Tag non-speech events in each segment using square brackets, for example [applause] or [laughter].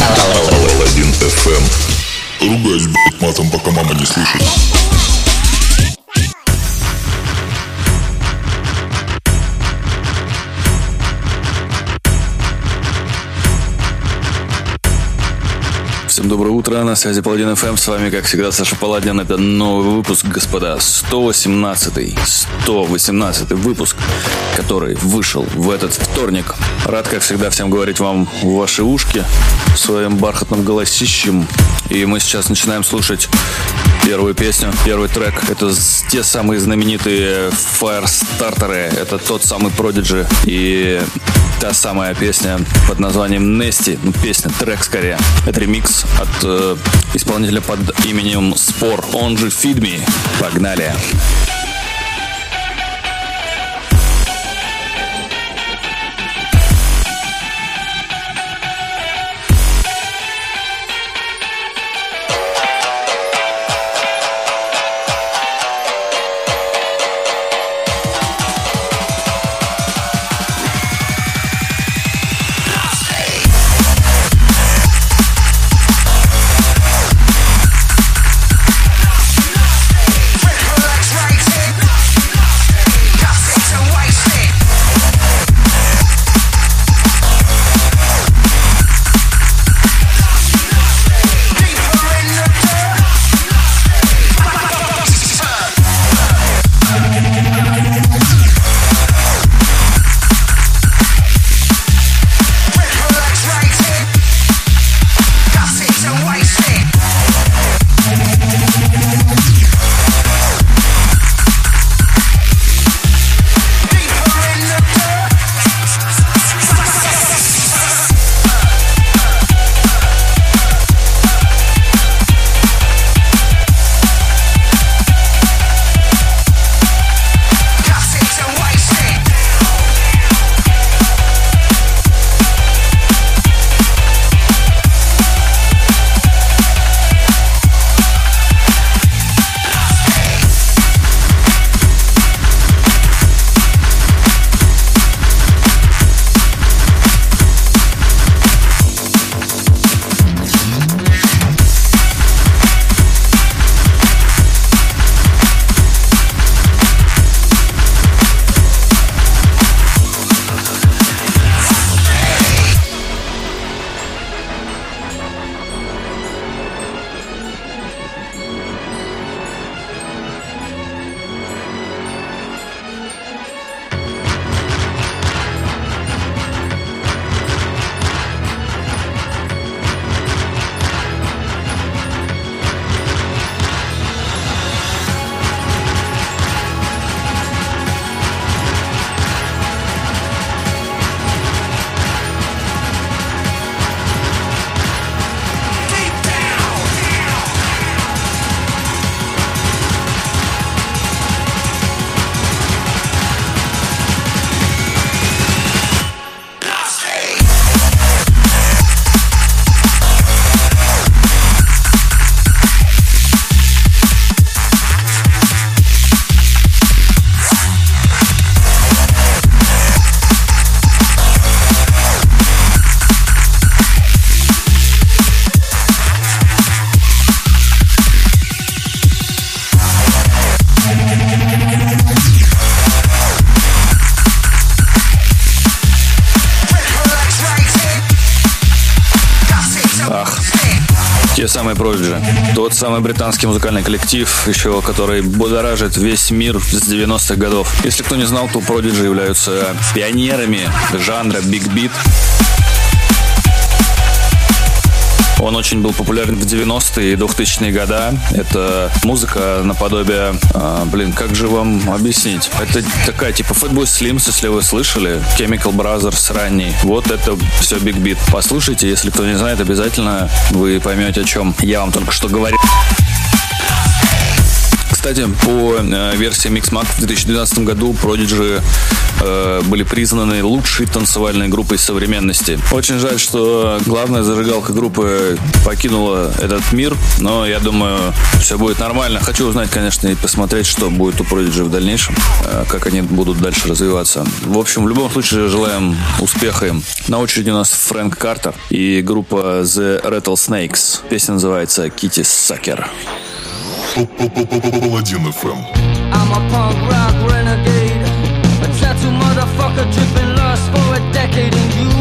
Алладин FM. Ругаюсь, блядь, матом, пока мама не слышит. Всем доброе утро, на связи Паладин ФМ, с вами, как всегда, Саша Паладин. Это новый выпуск, господа, 118-й, 118-й выпуск, который вышел в этот вторник. Рад, как всегда, всем говорить вам в ваши ушки своим бархатным голосищем. И мы сейчас начинаем слушать первую песню, первый трек. Это те самые знаменитые Firestarter. Это тот самый Prodigy. И та самая песня под названием Nesty. Ну, песня, трек скорее. Это ремикс от э, исполнителя под именем Спор. Он же Me. Погнали. Погнали. Самый Prodigy. Тот самый британский музыкальный коллектив, еще который будоражит весь мир с 90-х годов. Если кто не знал, то Prodigy являются пионерами жанра Beat. Он очень был популярен в 90-е и 2000-е года. Это музыка наподобие... А, блин, как же вам объяснить? Это такая типа Fatboy Slims, если вы слышали. Chemical Brothers ранний. Вот это все Big Beat. Послушайте, если кто не знает, обязательно вы поймете, о чем я вам только что говорил. Кстати, по э, версии Mixmag в 2012 году Prodigy э, были признаны лучшей танцевальной группой современности. Очень жаль, что главная зажигалка группы покинула этот мир, но я думаю, все будет нормально. Хочу узнать, конечно, и посмотреть, что будет у Prodigy в дальнейшем, э, как они будут дальше развиваться. В общем, в любом случае желаем успеха им. На очереди у нас Фрэнк Картер и группа The Rattlesnakes. Песня называется Kitty Sucker. I'm a punk rock renegade, a tattoo motherfucker dripping lust for a decade and you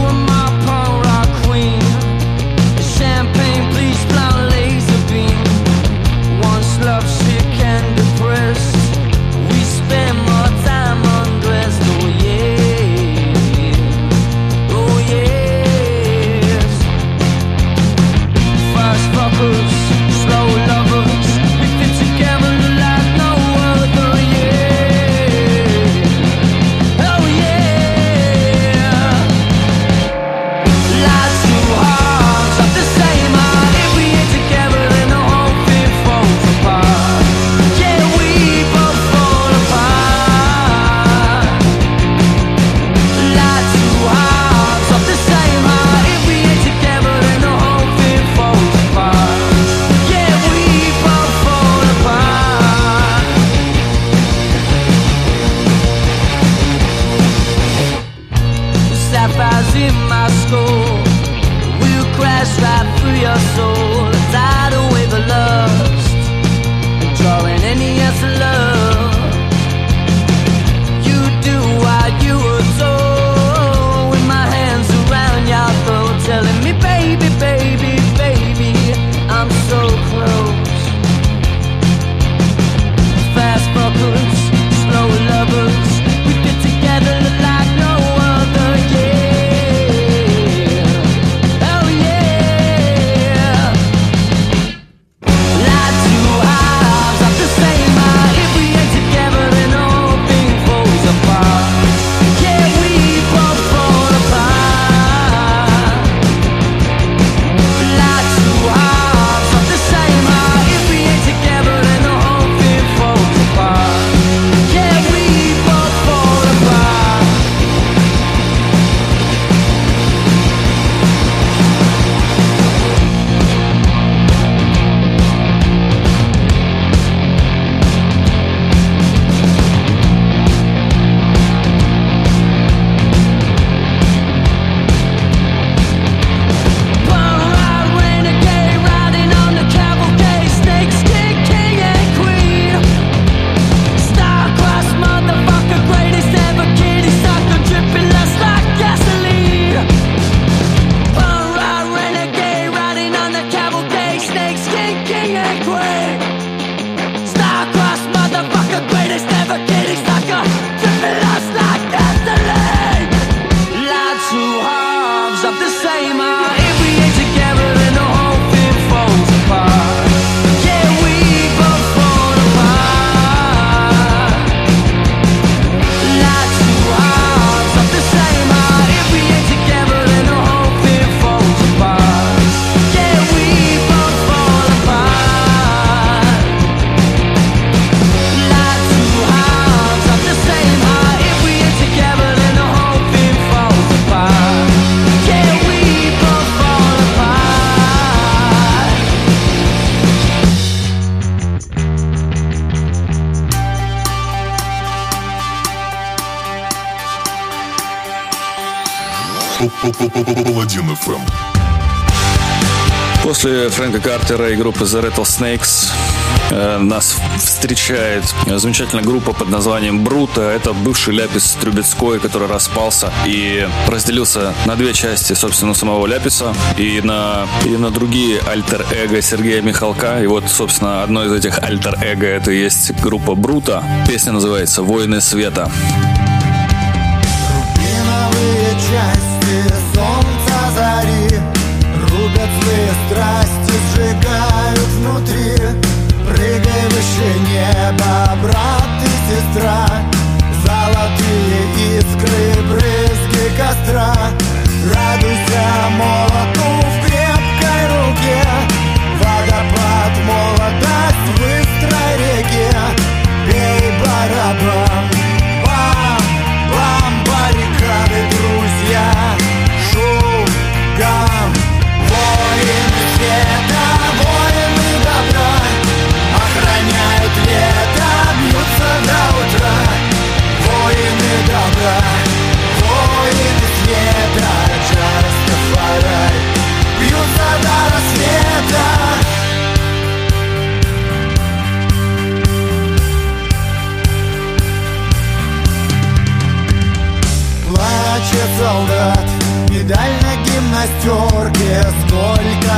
После Фрэнка Картера и группы The Rattlesnakes э, нас встречает замечательная группа под названием Брута. Это бывший Ляпис Трубецкой, который распался и разделился на две части, собственно, самого Ляписа и на, и на другие альтер-эго Сергея Михалка. И вот, собственно, одно из этих альтер-эго это и есть группа Брута. Песня называется «Войны света». Рубиновые части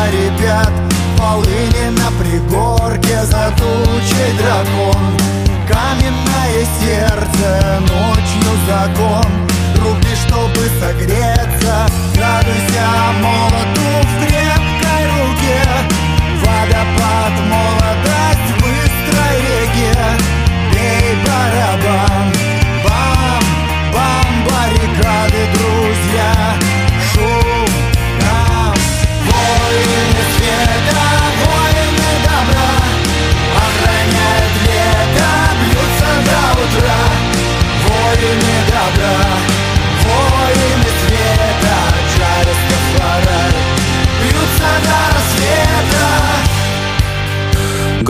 Ребят полыни на пригорке За тучей дракон. Каменное сердце, ночью закон. Руби, чтобы согреться Радуйся молоту в крепкой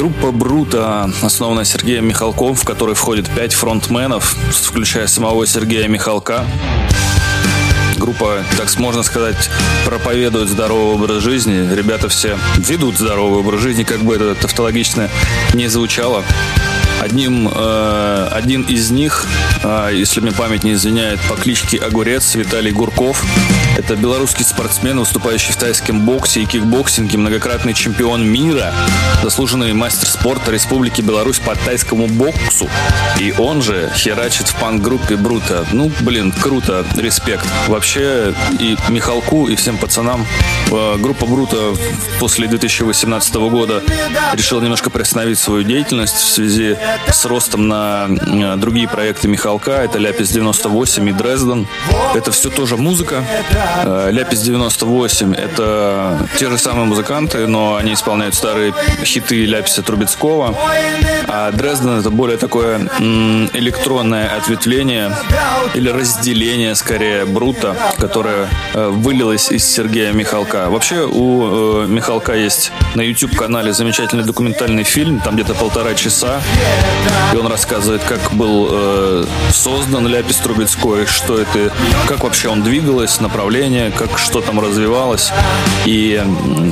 Группа Брута, основанная Сергеем Михалком, в которой входит пять фронтменов, включая самого Сергея Михалка. Группа, так можно сказать, проповедует здоровый образ жизни. Ребята все ведут здоровый образ жизни, как бы это тавтологично не звучало. Одним, э, один из них, э, если мне память не изменяет, по кличке Огурец Виталий Гурков. Это белорусский спортсмен, выступающий в тайском боксе и кикбоксинге, многократный чемпион мира, заслуженный мастер спорта Республики Беларусь по тайскому боксу. И он же херачит в панк-группе Брута. Ну, блин, круто, респект. Вообще и Михалку, и всем пацанам э, группа Брута после 2018 года решила немножко приостановить свою деятельность в связи с ростом на э, другие проекты Михалка. Это Ляпис 98 и Дрезден. Это все тоже музыка. Э, Ляпис 98 это те же самые музыканты, но они исполняют старые хиты Ляписа Трубецкого. А Дрезден это более такое электронное ответвление или разделение, скорее, Брута, которое э, вылилось из Сергея Михалка. Вообще у э, Михалка есть на YouTube-канале замечательный документальный фильм, там где-то полтора часа, и он рассказывает, как был создан Ляпис Трубецкой, что это, как вообще он двигалось, направление, как что там развивалось и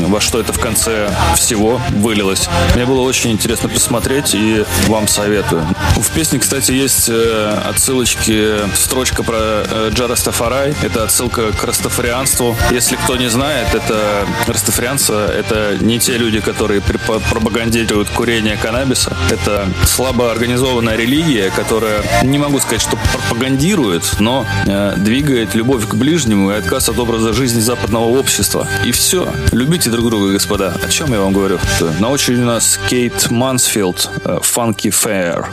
во что это в конце всего вылилось. Мне было очень интересно посмотреть и вам советую. В песне, кстати, есть э, отсылочки, строчка про э, Джа Растафарай. Это отсылка к растафарианству. Если кто не знает, это растафарианцы, это не те люди, которые пропагандируют курение каннабиса. Это слабо организованная религия, которая, не могу сказать, что пропагандирует, но э, двигает любовь к ближнему и отказ от образа жизни западного общества. И все. Любите друг друга, господа. О чем я вам говорю? На очереди у нас Кейт Мансфилд, э, Funky Fair.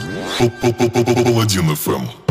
Паладин ФМ.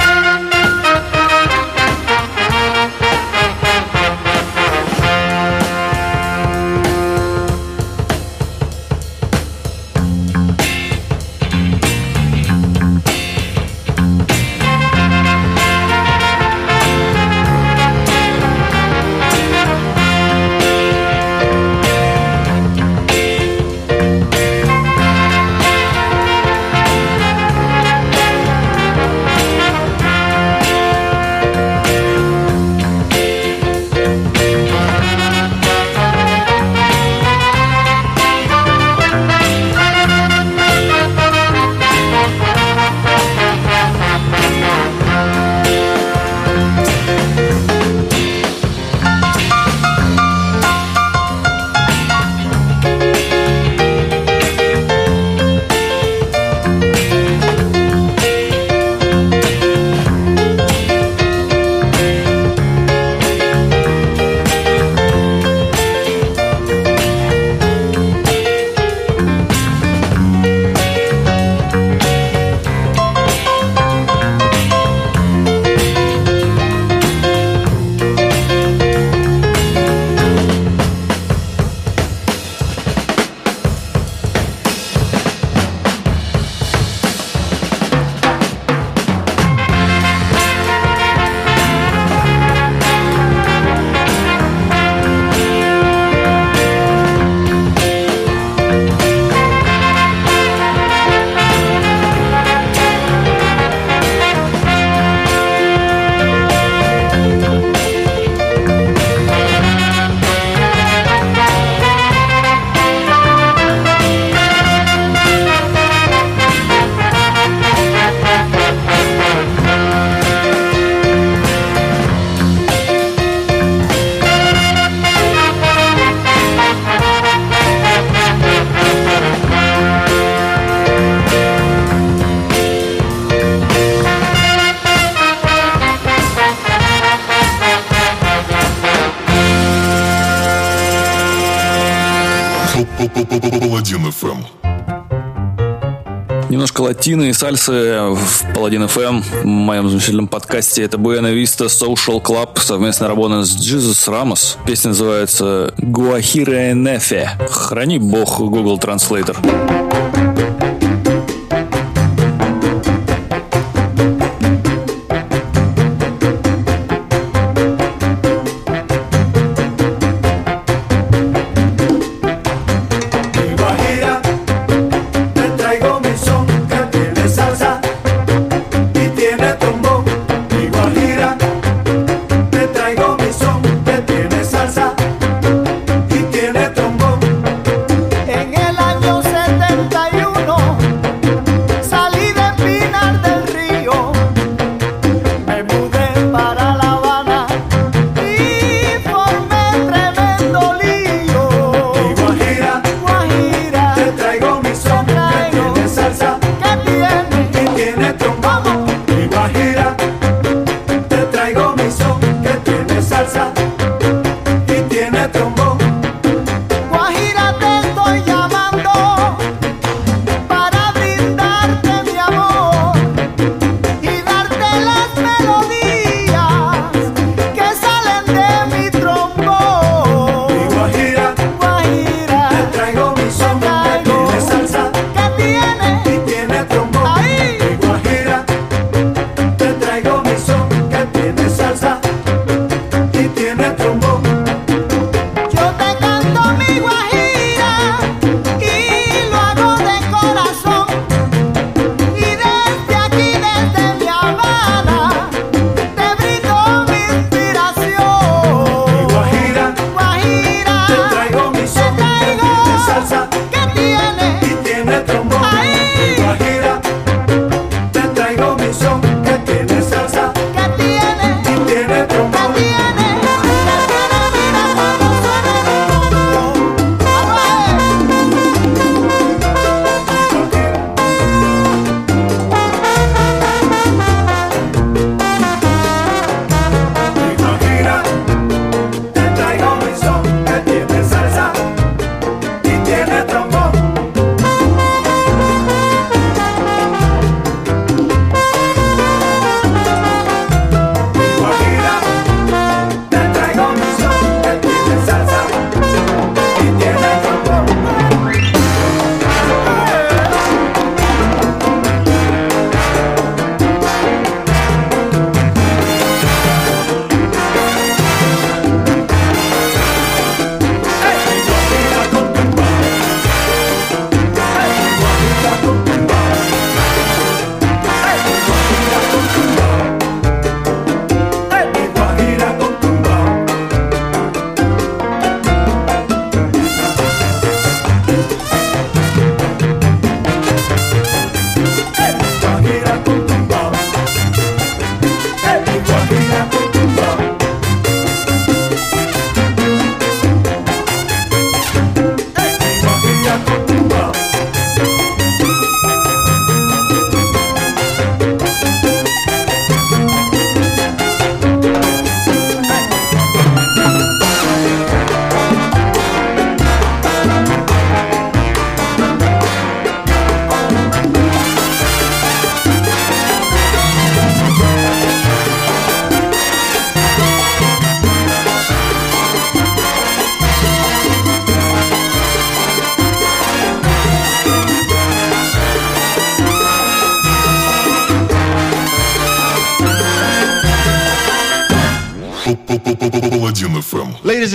Тина и Сальсы в Паладин FM, эм», в моем замечательном подкасте. Это Буэна Виста Social Club, совместная работа с Jesus Ramos. Песня называется «Гуахире Нефе». Храни бог Google Translator.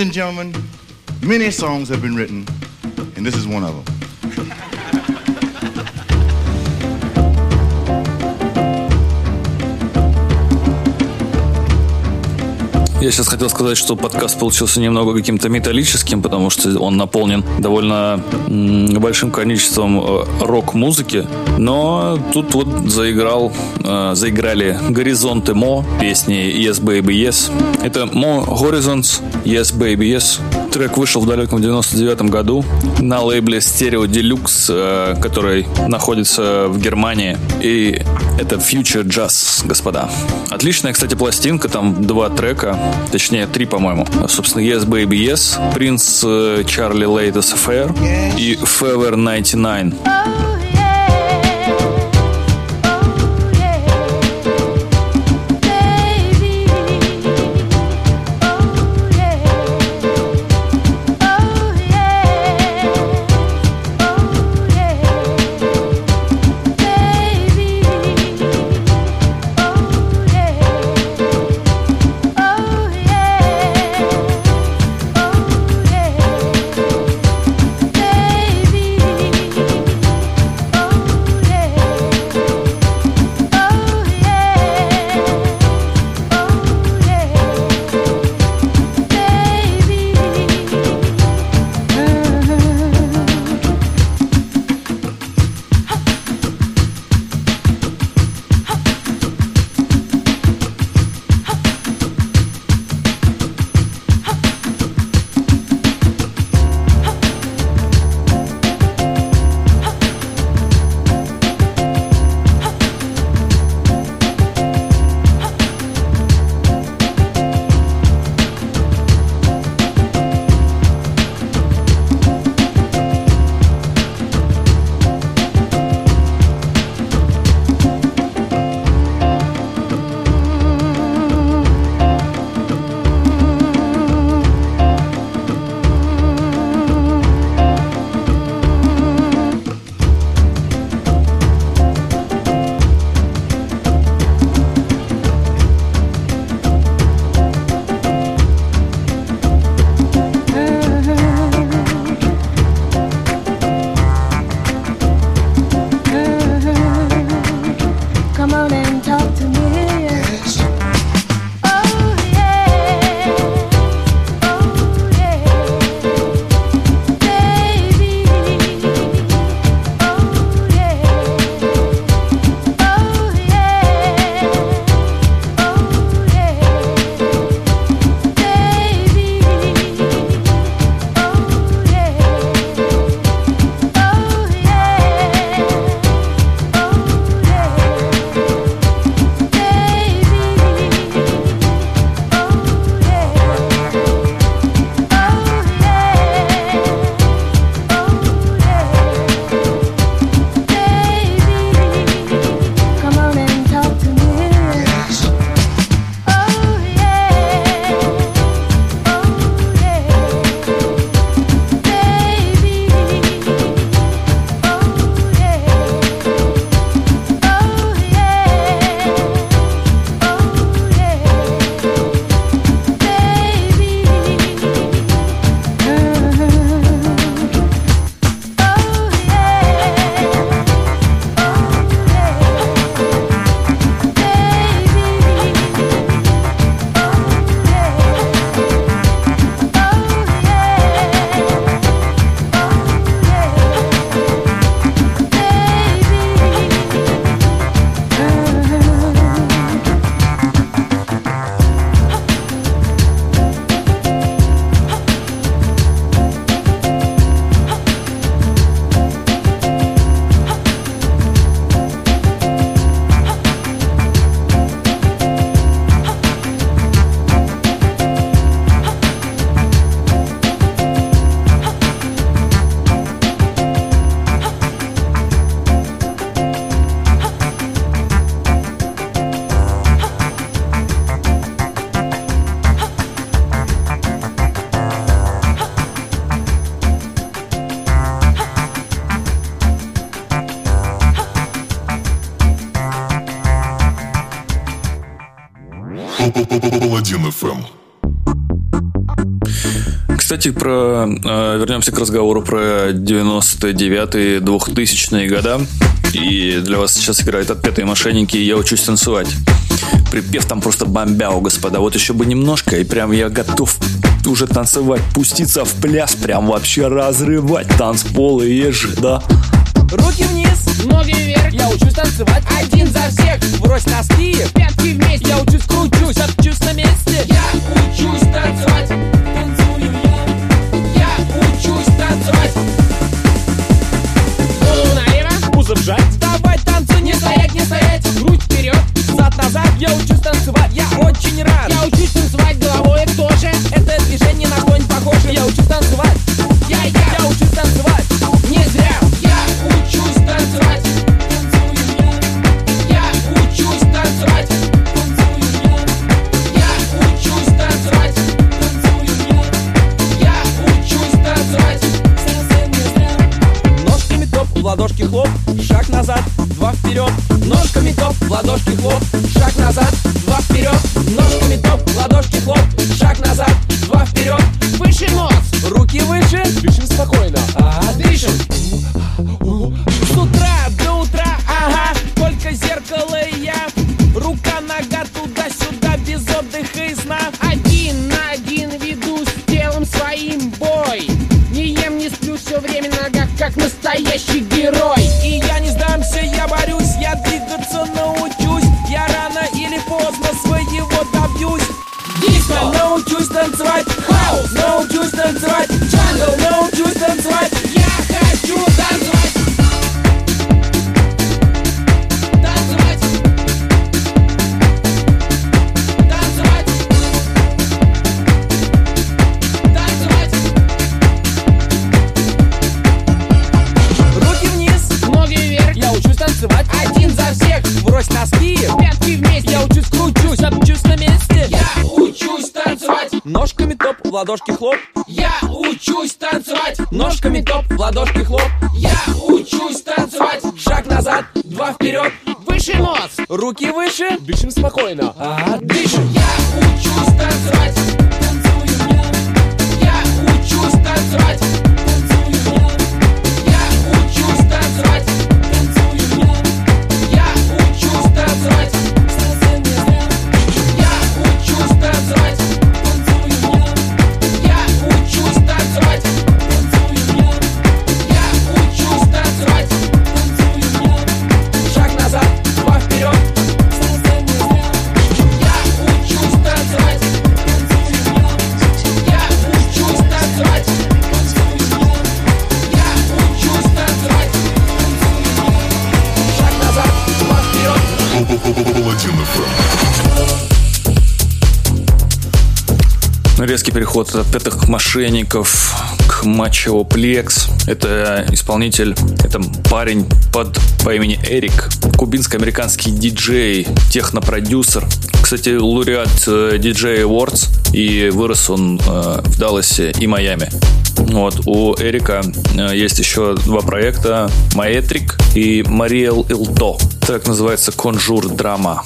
and gentlemen, many songs have been written, and this is one of them. Я сейчас хотел сказать, что подкаст получился немного каким-то металлическим, потому что он наполнен довольно большим количеством э, рок-музыки. Но тут вот заиграл, э, заиграли «Горизонты Мо», песни «Yes, Baby, Yes». Это «Мо Horizons», «Yes, Baby, Yes». Трек вышел в далеком 99 году на лейбле Stereo Deluxe, э, который находится в Германии. И это Future Jazz, господа. Отличная, кстати, пластинка, там два трека, точнее три, по-моему. Собственно, Yes Baby Yes, Принц Charlie Latest Affair и Fever 99. Кстати, про, э, вернемся к разговору про 99-е, 2000-е года. И для вас сейчас играет «Отпетые мошенники» и «Я учусь танцевать». Припев там просто бомбяу, господа. Вот еще бы немножко, и прям я готов уже танцевать, пуститься в пляс, прям вообще разрывать танцполы и ежи, да. Руки вниз, ноги вверх Я учусь танцевать один за всех Брось носки, пятки вместе Я учусь, кручусь, отчусь на месте Я учусь танцевать right? ладошки хлоп. переход от этих мошенников к Maceo Plex. Это исполнитель, это парень под по имени Эрик, кубинско-американский диджей, технопродюсер. Кстати, лауреат э, DJ Awards, и вырос он э, в Далласе и Майами. Вот, у Эрика э, есть еще два проекта «Maetrik» и «Mariel Ito». Так называется «Conjure Dreams».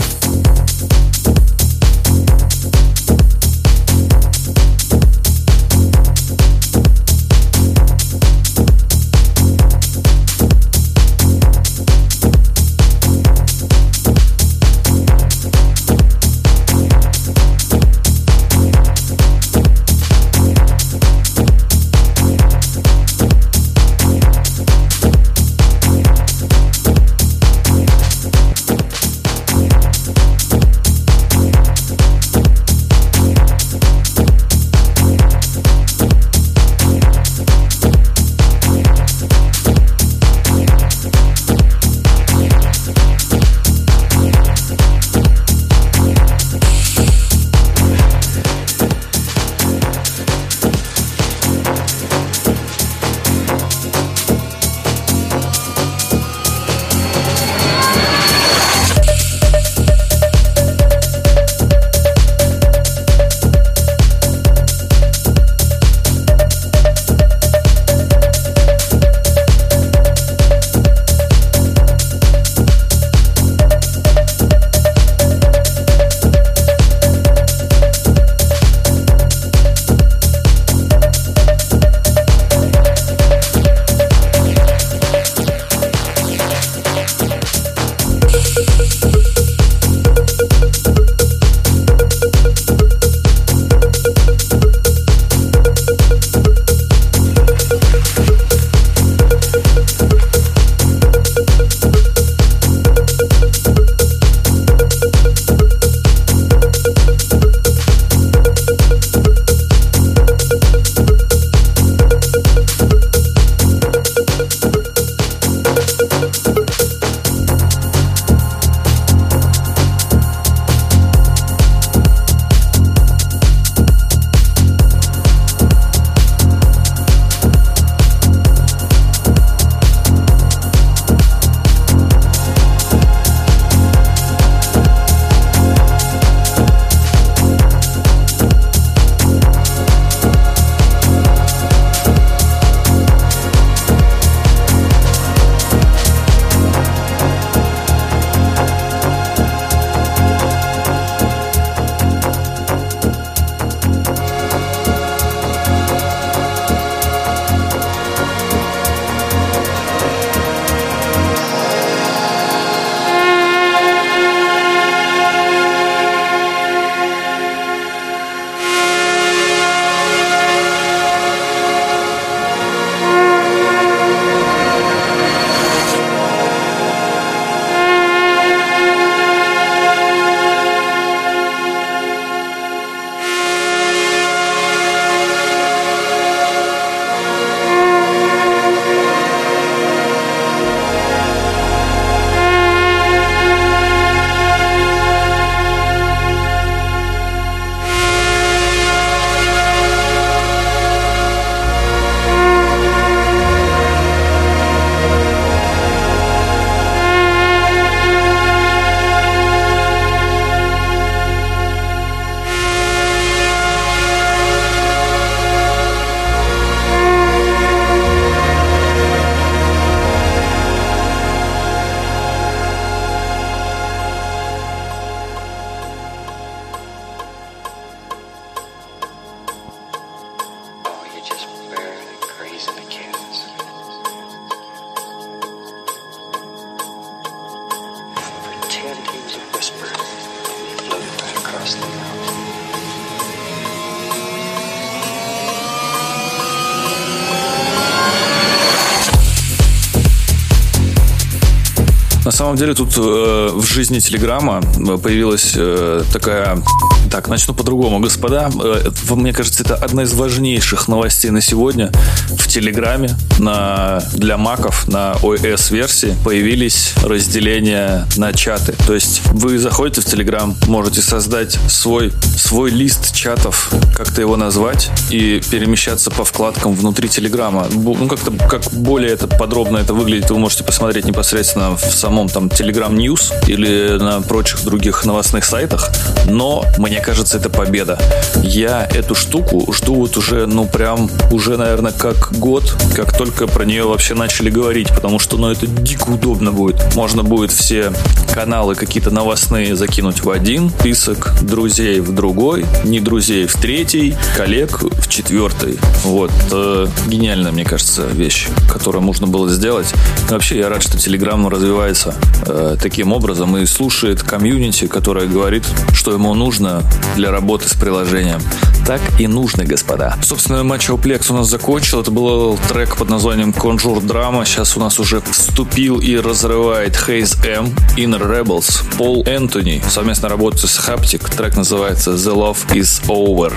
Самом деле тут э, в жизни Телеграма э, появилась э, такая... Так, начну по-другому. Господа, э, мне кажется, это одна из важнейших новостей на сегодня. В Телеграме на, для маков на iOS-версии появились разделения на чаты. То есть вы заходите в Телеграм, можете создать свой, свой лист чатов, как-то его назвать, и перемещаться по вкладкам внутри Телеграма. Ну, как-то как более это подробно это выглядит, вы можете посмотреть непосредственно в самом там Telegram News или на прочих других новостных сайтах. Но мне кажется, это победа. Я эту штуку жду вот уже, ну, прям уже, наверное, как год, как только про нее вообще начали говорить, потому что, ну, это дико удобно будет. Можно будет все каналы какие-то новостные закинуть в один список, друзей в другой, не друзей в третий, коллег в четвертый. Вот. Э, гениальная, мне кажется, вещь, которую можно было сделать. И вообще, я рад, что Telegram развивается э, таким образом и слушает комьюнити, которое говорит, что ему нужно для работы с приложением. Так и нужно, господа. Собственно, матч Плекс у нас закончил. Это был трек под названием Conjure Drama. Сейчас у нас уже вступил и разрывает Haze M, Inner Rebels, Пол Энтони. Совместно работает с Haptic. Трек называется The Love Is Over.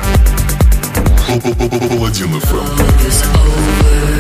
Паладин FM.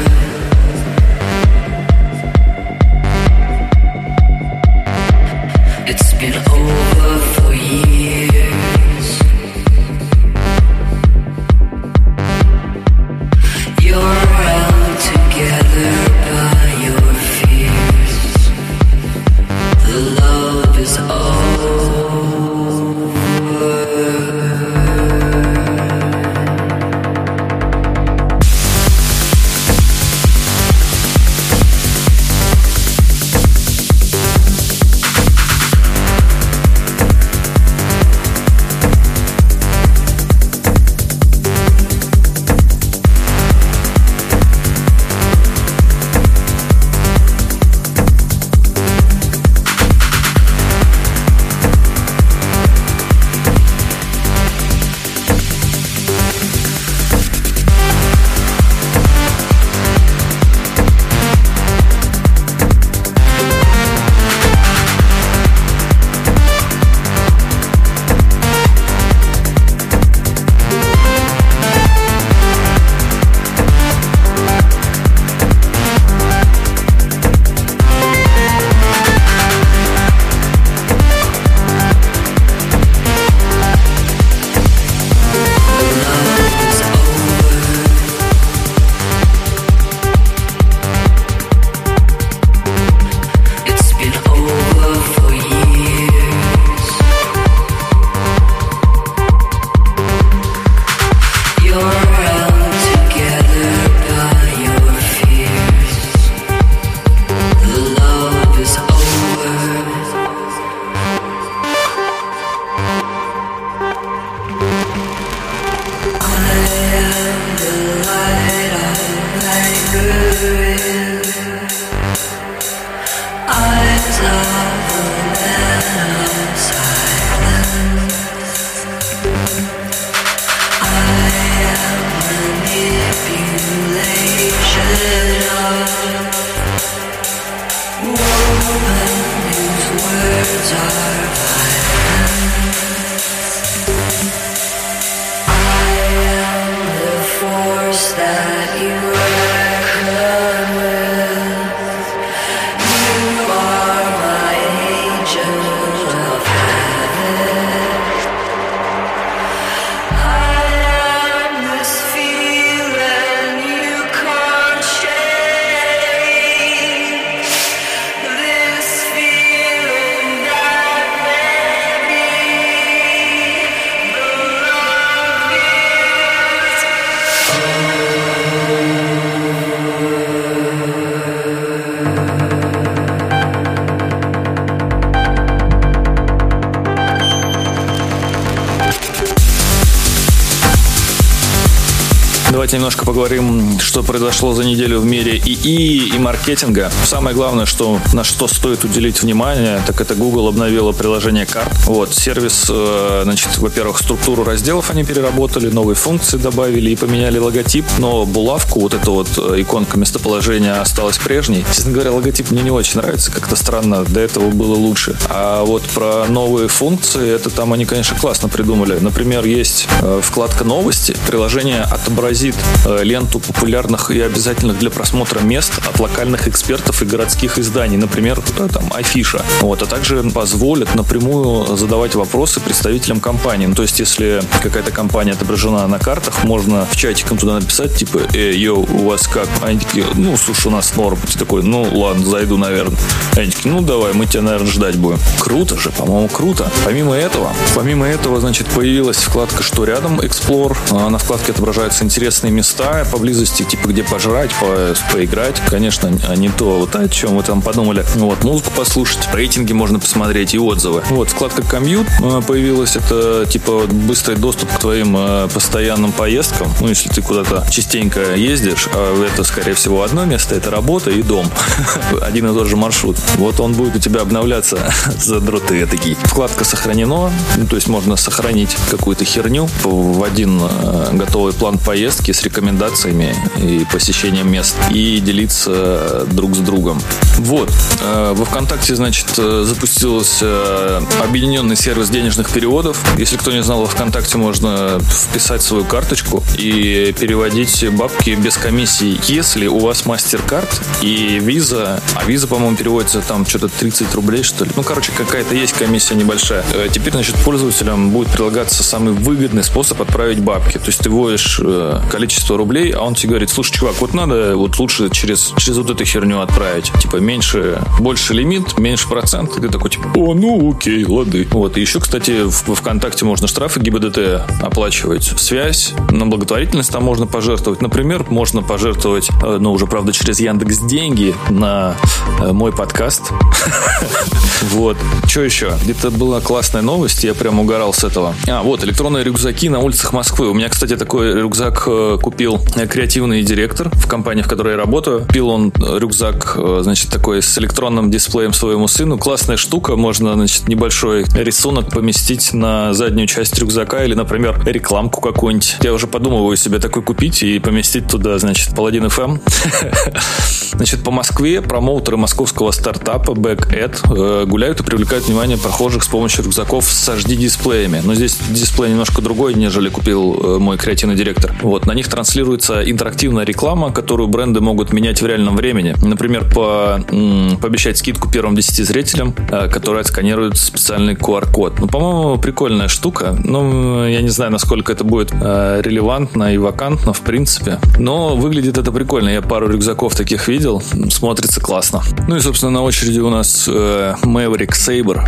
Давайте немножко поговорим, что произошло за неделю в мире ИИ и маркетинга. Самое главное, что на что стоит уделить внимание, так это Google обновила приложение карт. Вот, сервис, э, значит, во-первых, структуру разделов они переработали, новые функции добавили и поменяли логотип, но булавку, вот эту вот э, иконка местоположения осталась прежней. Честно говоря, логотип мне не очень нравится, как-то странно, до этого было лучше. А вот про новые функции, это там они, конечно, классно придумали. Например, есть э, вкладка «Новости», приложение отобразит ленту популярных и обязательных для просмотра мест от локальных экспертов и городских изданий, например, э, там, Афиша. Вот, а также позволит напрямую задавать вопросы представителям компании. Ну, то есть, если какая-то компания отображена на картах, можно в чатик им туда написать, типа, э, йоу, у вас как? Они такие, ну, слушай, у нас норм. Ты такой, ну, ладно, зайду, наверное. Они такие, ну, давай, мы тебя, наверное, ждать будем. Круто же, по-моему, круто. Помимо этого, помимо этого, значит, появилась вкладка «Что рядом?» Explore. А На вкладке отображаются интересные места поблизости, типа, где пожрать, по- поиграть. Конечно, не то, вот о чем вы там подумали. Вот, музыку послушать, рейтинги можно посмотреть и отзывы. Вот, вкладка «Комьют» э, появилась. Это, типа, быстрый доступ к твоим э, постоянным поездкам. Ну, если ты куда-то частенько ездишь, а это, скорее всего, одно место, это работа и дом. [laughs] Один и тот же маршрут. Вот он будет у тебя обновляться [laughs] за дроты такие. Вкладка сохранено, ну, то есть можно сохранить какую-то херню в один э, готовый план поездки с рекомендациями и посещением мест и делиться друг с другом. Вот. Э, Во ВКонтакте, значит, э, запустился э, объединенный сервис денежных переводов. Если кто не знал, во ВКонтакте можно вписать свою карточку и переводить бабки без комиссии, если у вас MasterCard и Visa, а Visa, по-моему, переводится там что-то 30 рублей, что ли. Ну, короче, какая-то есть комиссия небольшая. Теперь, значит, пользователям будет прилагаться самый выгодный способ отправить бабки. То есть ты вводишь э, количество рублей, а он тебе говорит, слушай, чувак, вот надо вот лучше через, через вот эту херню отправить. Типа меньше, больше лимит, меньше процент. И ты такой, типа, о, ну окей, лады. Вот. И еще, кстати, в, ВКонтакте можно штрафы ГИБДД оплачивать. Связь, на благотворительность там можно пожертвовать. Например, можно пожертвовать, э, ну, уже, правда, через Яндекс деньги на э, мой подкаст. [laughs] Вот. Что еще? Где-то была классная новость, я прям угорал с этого. А, вот, электронные рюкзаки на улицах Москвы. У меня, кстати, такой рюкзак э, купил креативный директор в компании, в которой я работаю. Купил он рюкзак, э, значит, такой с электронным дисплеем своему сыну. Классная штука, можно, значит, небольшой рисунок поместить на заднюю часть рюкзака или, например, рекламку какую-нибудь. Я уже подумываю себе такой купить и поместить туда, значит, Паладин FM. [laughs] Значит, по Москве промоутеры московского стартапа BackEd э, гуляют и привлекают внимание прохожих с помощью рюкзаков с HD-дисплеями. Но здесь дисплей немножко другой, нежели купил э, мой креативный директор. Вот, на них транслируется интерактивная реклама, которую бренды могут менять в реальном времени. Например, по, м, пообещать скидку первым 10 зрителям, э, которые отсканируют специальный QR-код. Ну, по-моему, прикольная штука. Ну, я не знаю, насколько это будет э, релевантно и вакантно, в принципе. Но выглядит это прикольно. Я пару рюкзаков таких видел. Смотрится классно. Ну и, собственно, на очереди у нас э, Maverick Saber.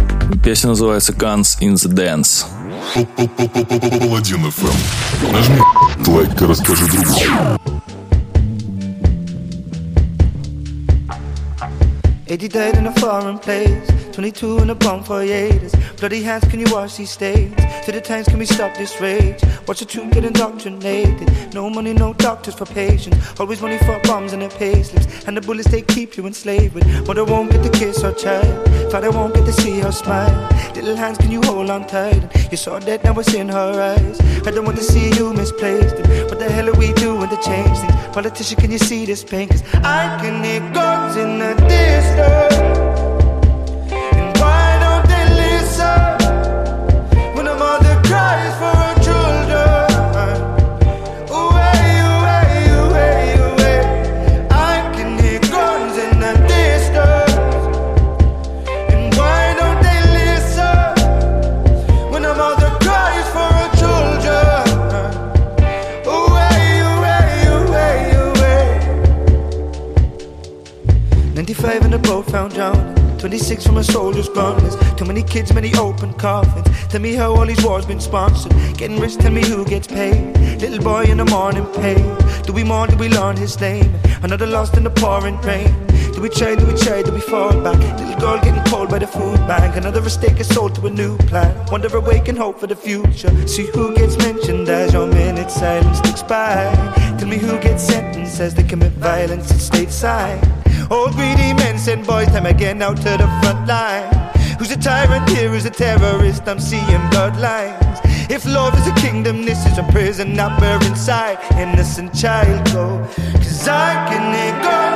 Песня называется Guns in the Dance. Паладин. Нажми лайк и расскажи другу. 80 dead in a foreign place, 22 in a bomb for haters. Bloody hands, can you wash these stains? To the tanks, can we stop this rage? Watch the tune get indoctrinated. No money, no doctors for patients. Always money for bombs and their pay slips. And the bullets they keep you enslaved with. Mother won't get to kiss her child. Father won't get to see her smile. Little hands, can you hold on tight? You saw that now it's in her eyes. I don't want to see you misplaced. What the hell are we doing to change things? Politician, can you see this pain? Cause I can hear guns in the distance. Found drowning. 26 from a soldier's gunners. Too many kids, many open coffins. Tell me how all these wars been sponsored. Getting rich, tell me who gets paid. Little boy in the morning paid. Do we mourn, do we learn his name? Another lost in the pouring rain. Do we trade, do we trade, do we fall back? Little girl getting cold by the food bank. Another mistake is sold to a new plan. Wonder awaken hope for the future. See who gets mentioned as your minute silence ticks by. Tell me who gets sentenced as they commit violence at stateside. Old greedy men send boys time again out to the front line. Who's a tyrant here? Who's a terrorist? I'm seeing bloodlines. If love is a kingdom, this is a prison. Not where inside innocent child go. Cause I can hear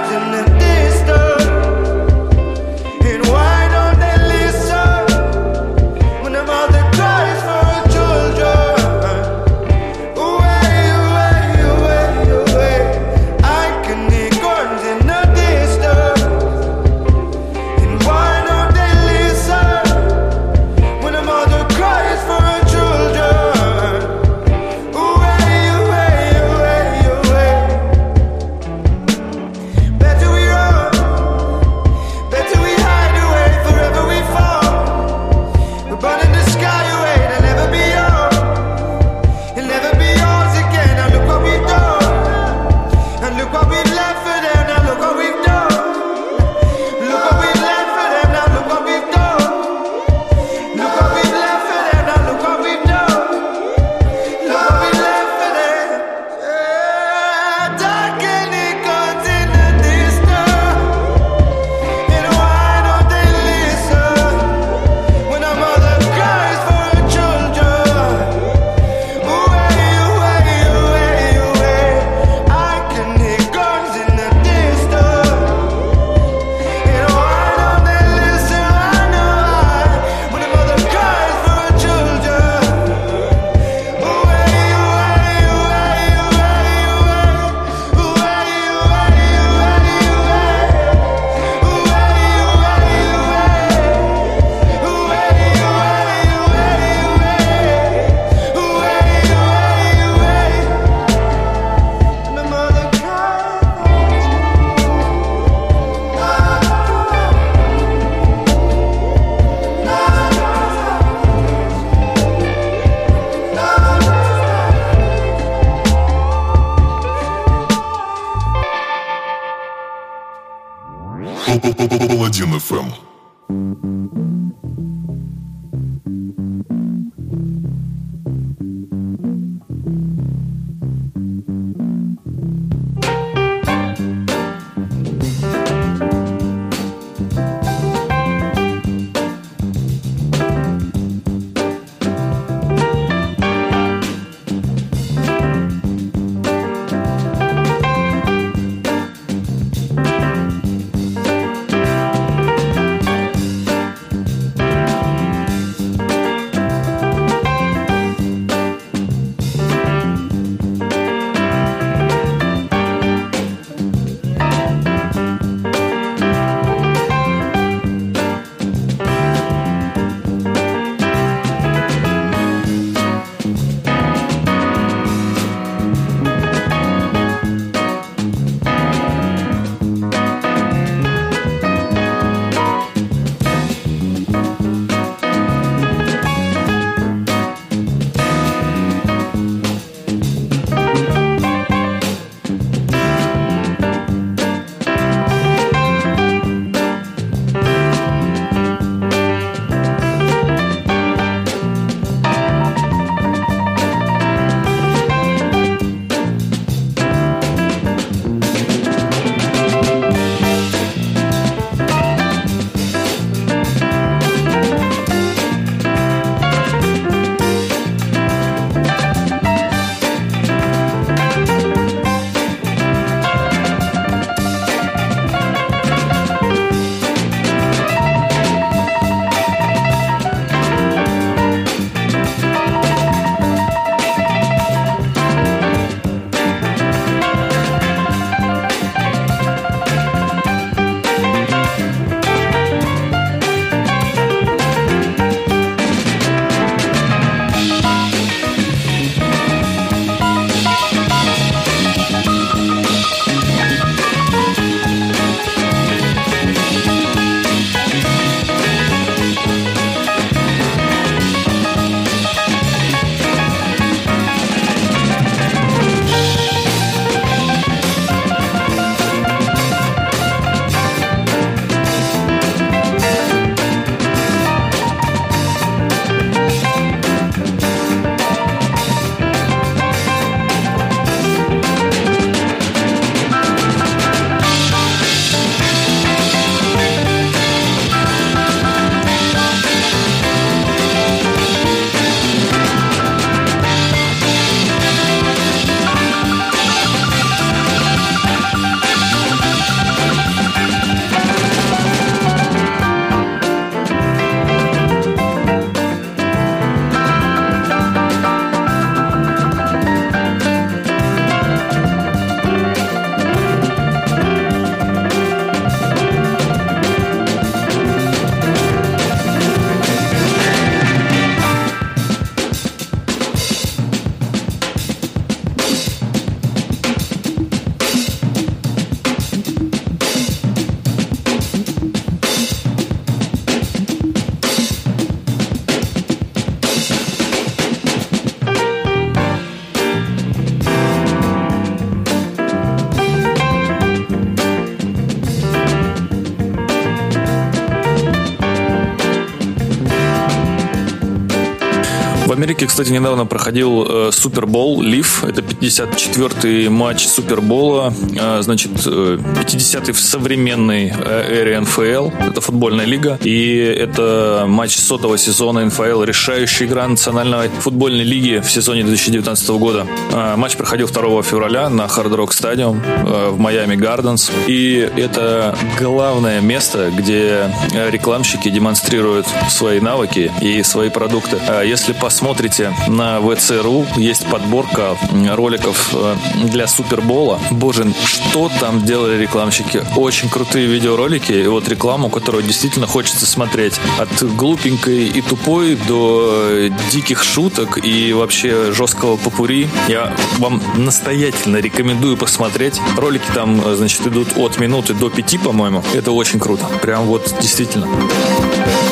Америке, кстати, недавно проходил э, Супербол Лив. Это 54-й матч Супербола. Э, значит, э, 50-й в современной э, эре НФЛ. Это футбольная лига. И это матч сотого сезона НФЛ. Решающая игра Национальной футбольной лиги в сезоне 2019 года. Э, матч проходил 2 февраля на Hard Rock Stadium э, в Майами Гарденс. И это главное место, где э, рекламщики демонстрируют свои навыки и свои продукты. Если посмотрите на ВЦРУ, есть подборка роликов э, для Супербола. Боже, что там делали рекламщики? Очень крутые видеоролики и вот рекламу, которую действительно хочется смотреть. От глупенькой и тупой до э, диких шуток и вообще жесткого попури. Я вам настоятельно рекомендую посмотреть. Ролики там, э, значит, идут от минуты до пяти, по-моему. Это очень круто. Прям вот действительно.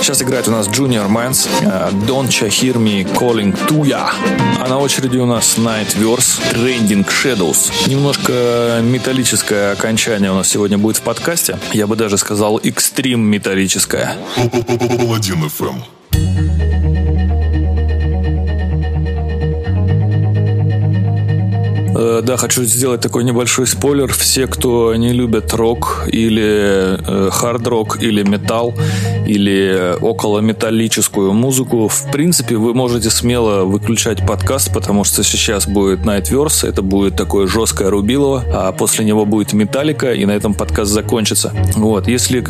Сейчас играет у нас Junior Mans Don't Hear Me Calling to Ya. А на очереди у нас Nightverse Trending Shadows. Немножко металлическое окончание у нас сегодня будет в подкасте. Я бы даже сказал экстрим металлическое. Паладин FM. Э, Да, хочу сделать такой небольшой спойлер. Все, кто не любят рок или э, хард-рок или металл или около металлическую музыку, в принципе, вы можете смело выключать подкаст, потому что сейчас будет Nightverse, это будет такое жесткое рубилово, а после него будет Металлика, и на этом подкаст закончится. Вот, если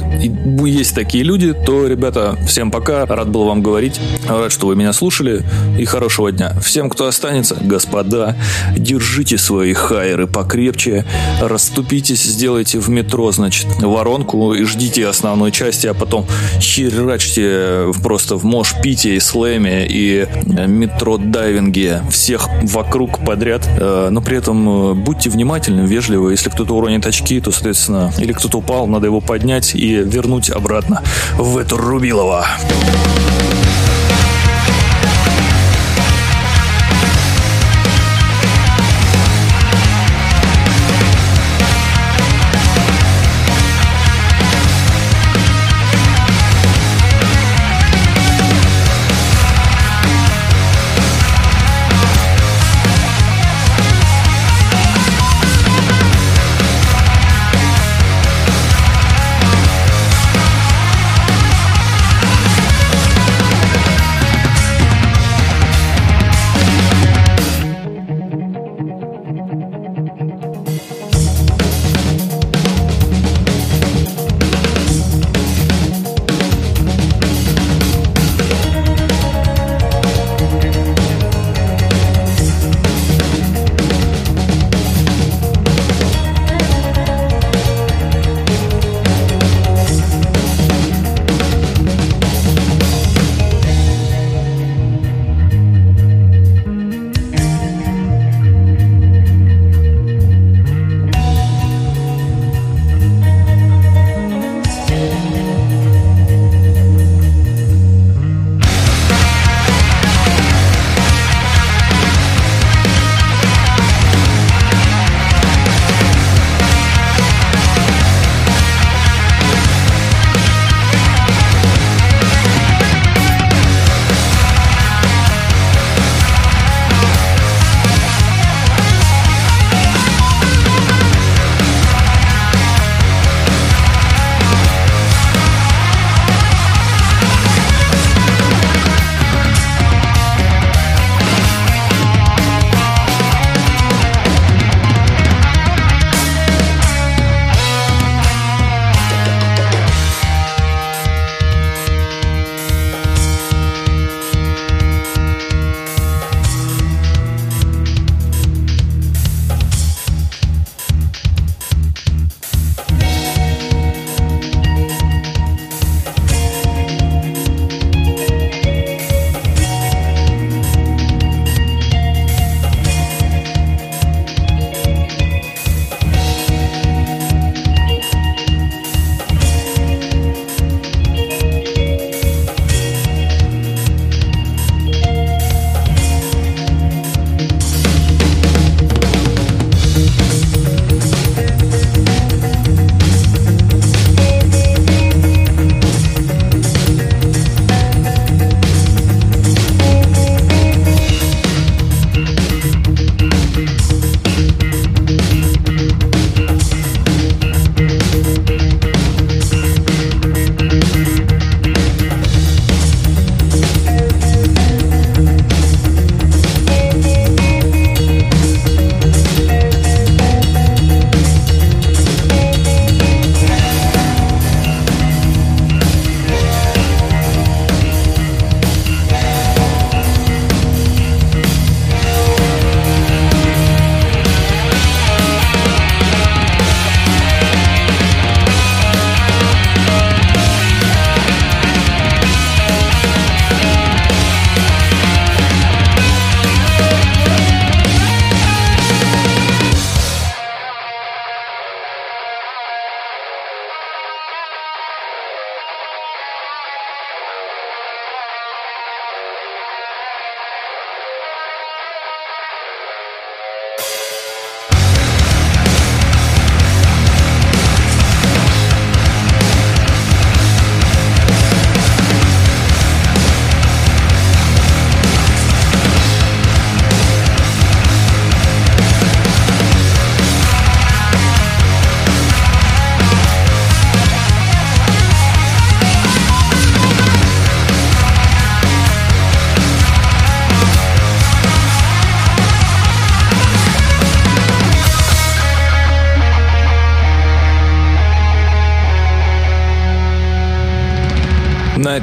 есть такие люди, то, ребята, всем пока, рад был вам говорить, рад, что вы меня слушали, и хорошего дня. Всем, кто останется, господа, держите свои хайеры покрепче, расступитесь, сделайте в метро, значит, воронку и ждите основной части, а потом херачьте просто в мош пите и слэме и метро дайвинге всех вокруг подряд, Э, но при этом э, будьте внимательны, вежливы. Если кто-то уронит очки, то, соответственно, или кто-то упал, надо его поднять и вернуть обратно в эту Рубилово. Паладин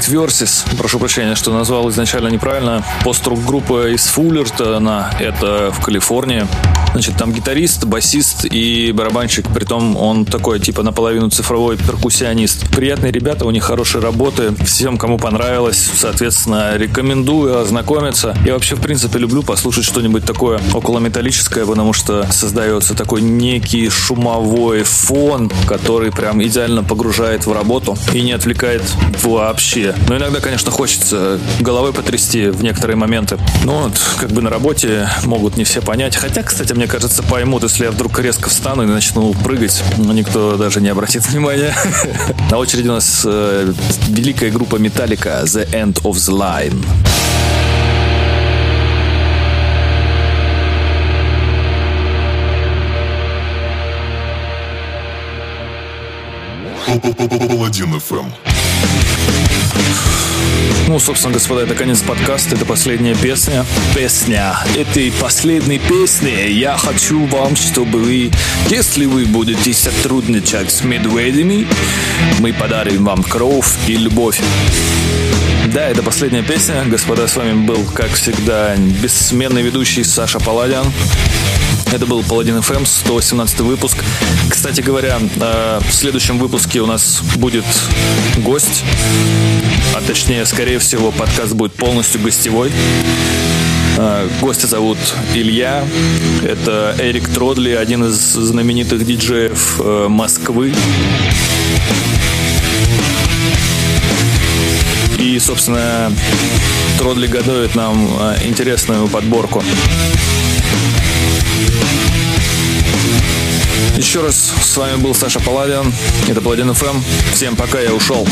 Night Versus. Прошу прощения, что назвал изначально неправильно. Пост-рук группа из Фуллертона, это в Калифорнии. Значит, там гитарист, басист и барабанщик, притом он такой, типа, наполовину цифровой перкуссионист. Приятные ребята, у них хорошие работы. Всем, кому понравилось, соответственно, рекомендую ознакомиться. Я вообще, в принципе, люблю послушать что-нибудь такое около металлическое, потому что создается такой некий шумовой фон, который прям идеально погружает в работу и не отвлекает вообще. Но иногда, конечно, хочется головой потрясти в некоторые моменты. Но вот, как бы на работе могут не все понять. Хотя, кстати, мне кажется, поймут, если я вдруг резко встану и начну прыгать. Но никто даже не обратит [laughs] внимания. На очереди у нас э, великая группа Металлика The End of the Line. Паладин FM. Ну, собственно, господа, это конец подкаста, это последняя песня. Песня этой последней песни я хочу вам, чтобы вы, если вы будете сотрудничать с медведями, мы подарим вам кровь и любовь. Да, это последняя песня. Господа, с вами был, как всегда, бессменный ведущий Саша Паладян. Это был Паладин ФМ, 118 выпуск. Кстати говоря, э, в следующем выпуске у нас будет гость, а точнее, скорее всего, подкаст будет полностью гостевой. Э, Гостя зовут Илья. Это Эрик Тродли, один из знаменитых диджеев э, Москвы. И, собственно, Тродли готовит нам интересную подборку. Еще раз с вами был Саша Паладин. Это Паладин ФМ. Всем пока, я ушел.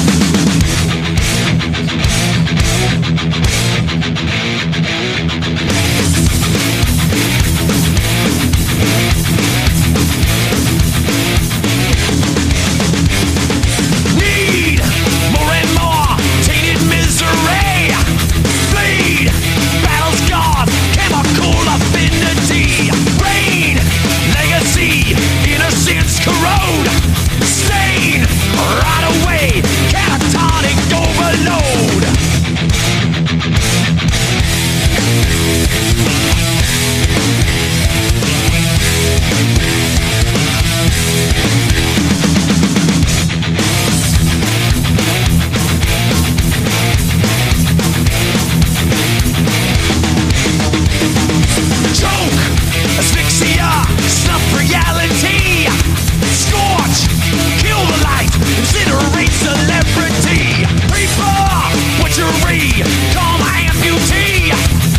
century. Call my amputee.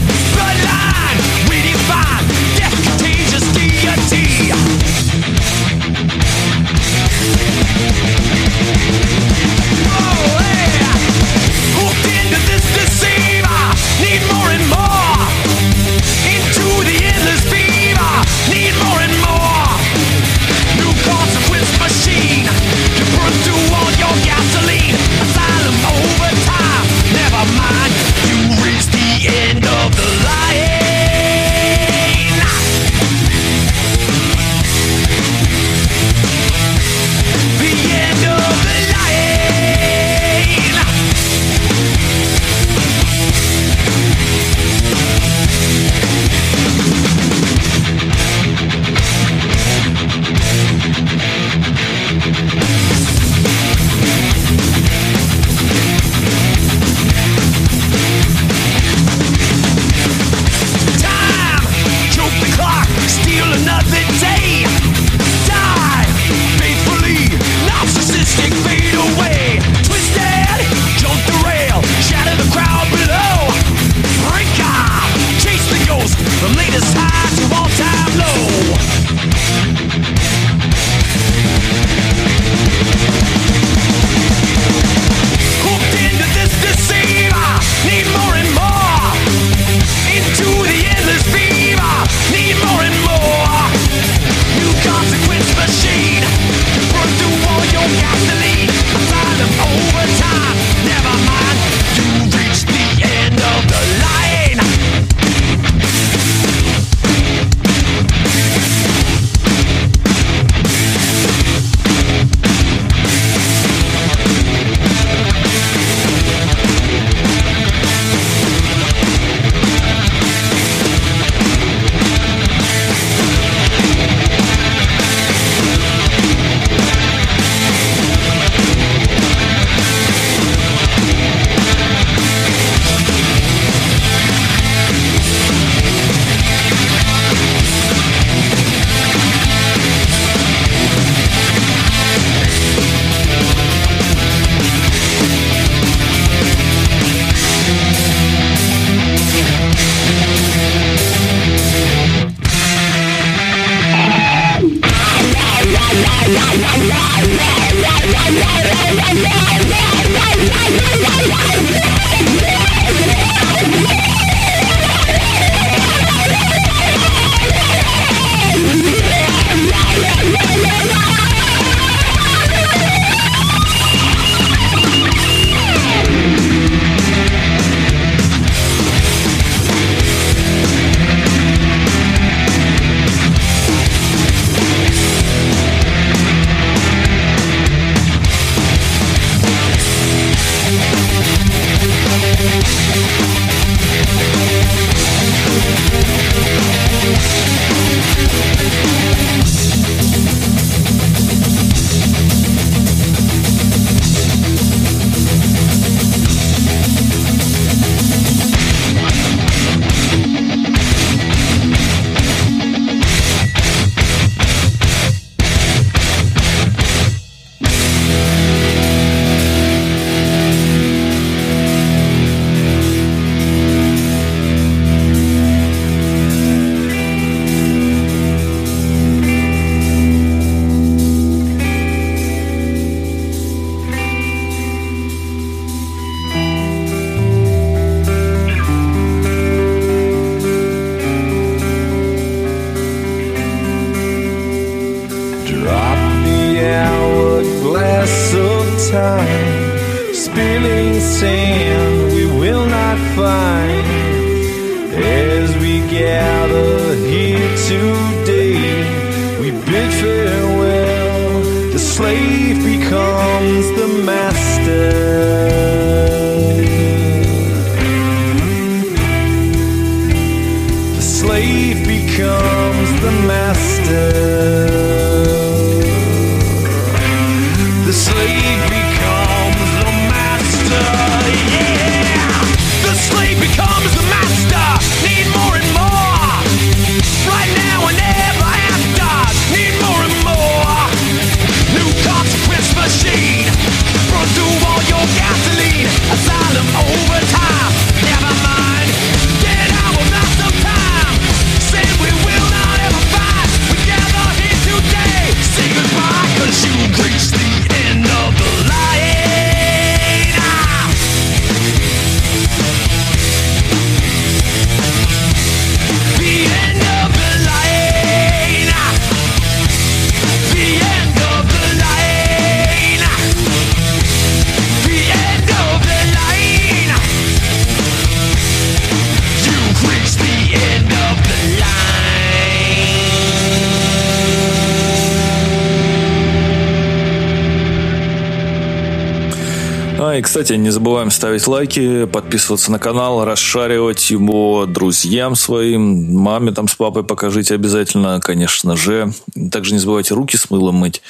Кстати, не забываем ставить лайки, подписываться на канал, расшаривать его друзьям своим, маме там с папой покажите обязательно, конечно же. Также не забывайте руки с мылом мыть.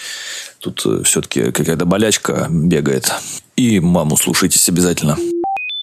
Тут э, все-таки какая-то болячка бегает. И маму слушайтесь обязательно.